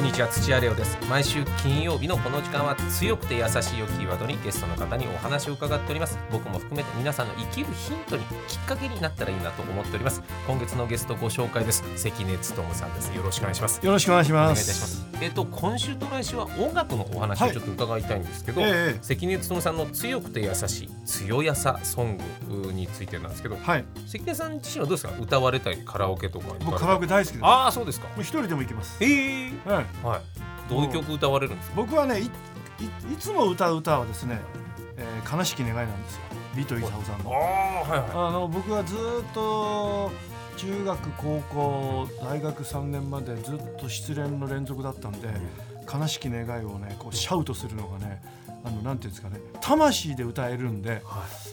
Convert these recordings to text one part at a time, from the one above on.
こんにちは土屋レオです毎週金曜日のこの時間は強くて優しいをキーワードにゲストの方にお話を伺っております僕も含めて皆さんの生きるヒントにきっかけになったらいいなと思っております今月のゲストご紹介です関根勤さんですよろしくお願いしますよろしくお願いしお願いいたします。ます。えっ、と今週と来週は音楽のお話をちょっと伺いたいんですけど、はいええ関根勤さんの強くて優しい強やさソングについてなんですけど、はい、関根さん自身はどうですか？歌われたりカラオケとかカラオケ大好きです。もああそうですか。う一人でも行きます。ええはい、はい。どういう曲歌われるんですか？僕はねいい、いつも歌う歌はですね、えー悲しき願いなんですよ。ビートイザオさんああの。はいはあの僕はずっと中学高校大学3年までずっと失恋の連続だったんで、悲しき願いをねこうシャウトするのがね。あのなんていうんですかね魂で歌えるんでい。はい。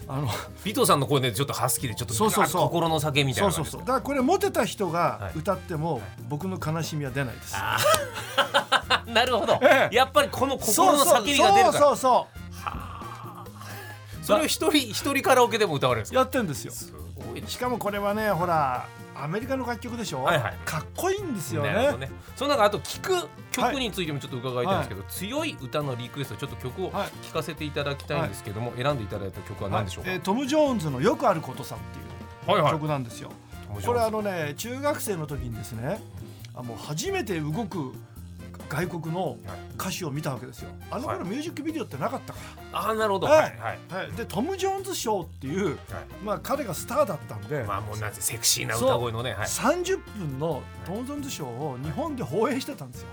あのビトさんの声ねちょっとハスキーでちょっとそうそうそう。心の酒みたいそうな感じですかそうそうだからこれモテた人がはい。歌っても僕の悲しみは出ないです、なるほど、ええ。やっぱりこの心の叫びが出るから。そうそうそうそれを一人一人カラオケでも歌われるんですか？やってんですよ。しかもこれはねほらアメリカの楽曲でしょ、はいはい。かっこいいんですよね。ね。その中あと聞く曲についてもちょっと伺いたいんですけど、強い歌のリクエストちょっと曲をはい。聴かせていただきたいんですけども、選んでいただいた曲は何でしょうか、はい。えートム・ジョーンズの「よくあることさ」っていうはいはい。曲なんですよ、トムジョーンズ。これあのね中学生の時にですねあもう初めて動く外国の歌手を見たわけですよ。あの頃はい。ミュージックビデオってなかったかああなるほど、ははいいはい。ら、はい、でトム・ジョーンズ賞っていう、まあ、彼がスターだったんで、まあもうなんてセクシーな歌声のね、はい、30分のトム・ジョーンズ賞を日本で放映してたんですよ。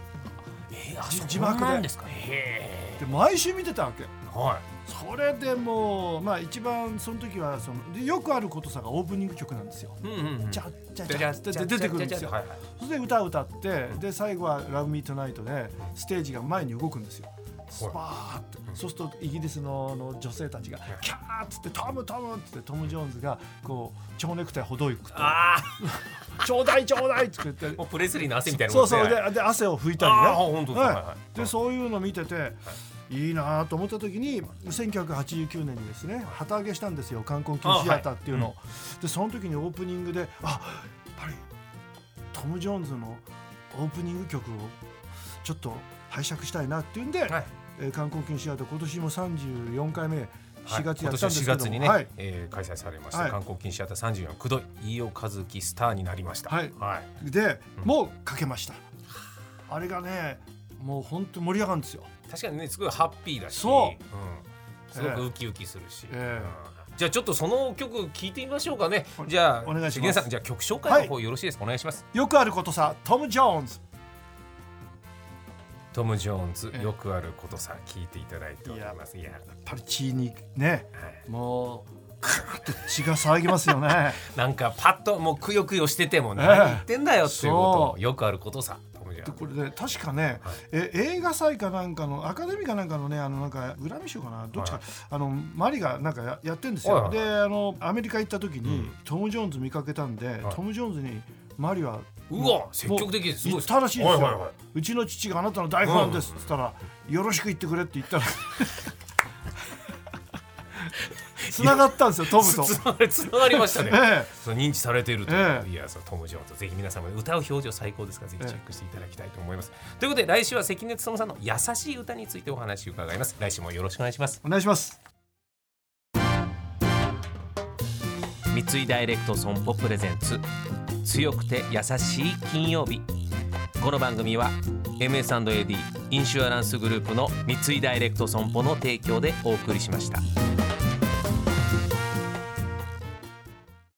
えー、字幕で。なんですか。へで毎週見てたわけえはそれでもうまあ一番その時はそのでよくあることさがオープニング曲なんですよ。いうんうんうんじゃじゃじゃって出てくるんですよ。それで歌を歌ってで最後は「Love Me Tonight」でステージが前に動くんですよ。スパーってそうするとイギリスのあの女性たちが「キャー!」っつって「トムトム!」っつってトム・ジョーンズがこう蝶ネクタイほどいくとあ「ちょうだいちょうだい!」って言ってあもうプレスリーの汗みたいなそうそうででで汗を拭いたりね。ああ本当ですか、はいは、はいいでそういうの見てて、い、いなと思った時に1989年にですね旗揚げしたんですよ冠婚金シアターっていうの。を、でその時にオープニングであやっぱりトム・ジョーンズのオープニング曲をちょっと拝借したいなっていうんで、はい。えー冠婚金シアター今年も34回目4月やはいったんですけども、今年4月にね、はい。えー開催されました、はい。観光禁止あった34くどい飯尾和樹スターになりました。はい。はい、でもうかけました。あれがねもう本当に盛り上がるんですよ。確かにねすごいハッピーだし、そん、すごくウキウキするし、ええ。うん。じゃあちょっとその曲聞いてみましょうかね。はいじゃあお願いします。さんじゃあ曲紹介の方よろしいですか、お願いします。よくあることさトム・ジョーンズ。トム・ジョーンズええ。よくあることさ聞いていただいております。いやや。っぱり血にねはい。もうクーッと血が騒ぎますよね。なんかパッともうくよくよしててもええ。何言ってんだよっていうことよくあることさでこれで確かね、え映画祭かなんかのアカデミーかなんかのねあのなんかグラミー賞かな？どっちか、はいあのマリがなんかややってんですよ、はいはいであのアメリカ行った時に、うん。トム・ジョーンズ見かけたんで、はい。トム・ジョーンズにマリはうもわ積極的ですすごい言ったらしいんですよ、はいはいはい。うちの父があなたの大ファンですっつったら、よろしく言ってくれって言ったら 繋がったんですよトムと。つながりつながりましたね。えそう認知されているという、ええ。いやそうトム・ジョーンズ。ぜひ皆様で歌う表情最高ですからぜひチェックしていただきたいと思います、ということで来週は関根勤さんの優しい歌についてお話を伺います。来週もよろしくお願いします。お願いします。三井ダイレクト損保プレゼンツ強くて優しい金曜日。この番組は MS&AD インシュアランスグループの三井ダイレクト損保の提供でお送りしました。